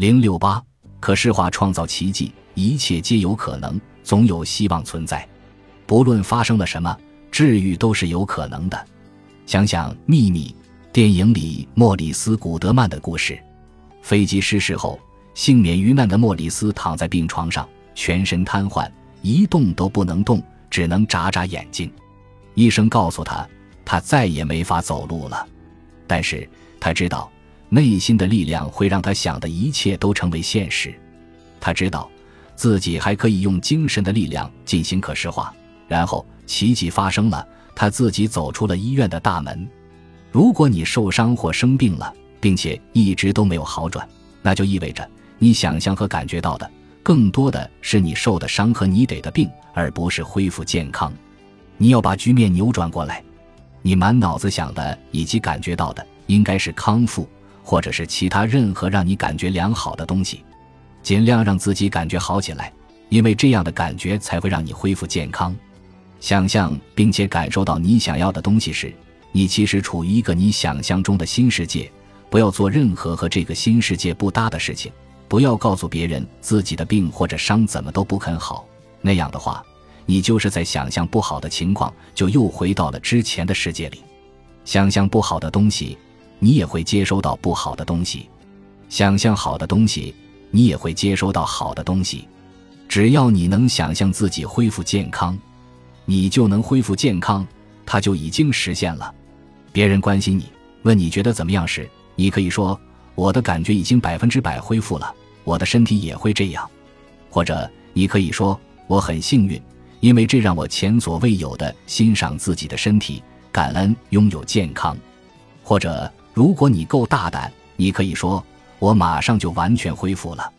零六八，可视化创造奇迹，一切皆有可能，总有希望存在。不论发生了什么，治愈都是有可能的。想想《秘密》电影里莫里斯·古德曼的故事：飞机失事后，幸免于难的莫里斯躺在病床上，全身瘫痪，一动都不能动，只能眨眨眼睛。医生告诉他，他再也没法走路了。但是他知道，内心的力量会让他想的一切都成为现实。他知道，自己还可以用精神的力量进行可视化。然后奇迹发生了，他自己走出了医院的大门。如果你受伤或生病了，并且一直都没有好转，那就意味着你想象和感觉到的更多的是你受的伤和你得的病，而不是恢复健康。你要把局面扭转过来，你满脑子想的以及感觉到的应该是康复，或者是其他任何让你感觉良好的东西。尽量让自己感觉好起来，因为这样的感觉才会让你恢复健康。想象并且感受到你想要的东西时，你其实处于一个你想象中的新世界。不要做任何和这个新世界不搭的事情。不要告诉别人自己的病或者伤怎么都不肯好。那样的话，你就是在想象不好的情况，就又回到了之前的世界里。想象不好的东西，你也会接收到不好的东西；想象好的东西，你也会接收到好的东西。只要你能想象自己恢复健康。你就能恢复健康，它就已经实现了。别人关心你，问你觉得怎么样时，你可以说：“我的感觉已经百分之百恢复了，我的身体也会这样。”或者你可以说：“我很幸运，因为这让我前所未有的欣赏自己的身体，感恩拥有健康。”或者如果你够大胆，你可以说：“我马上就完全恢复了。”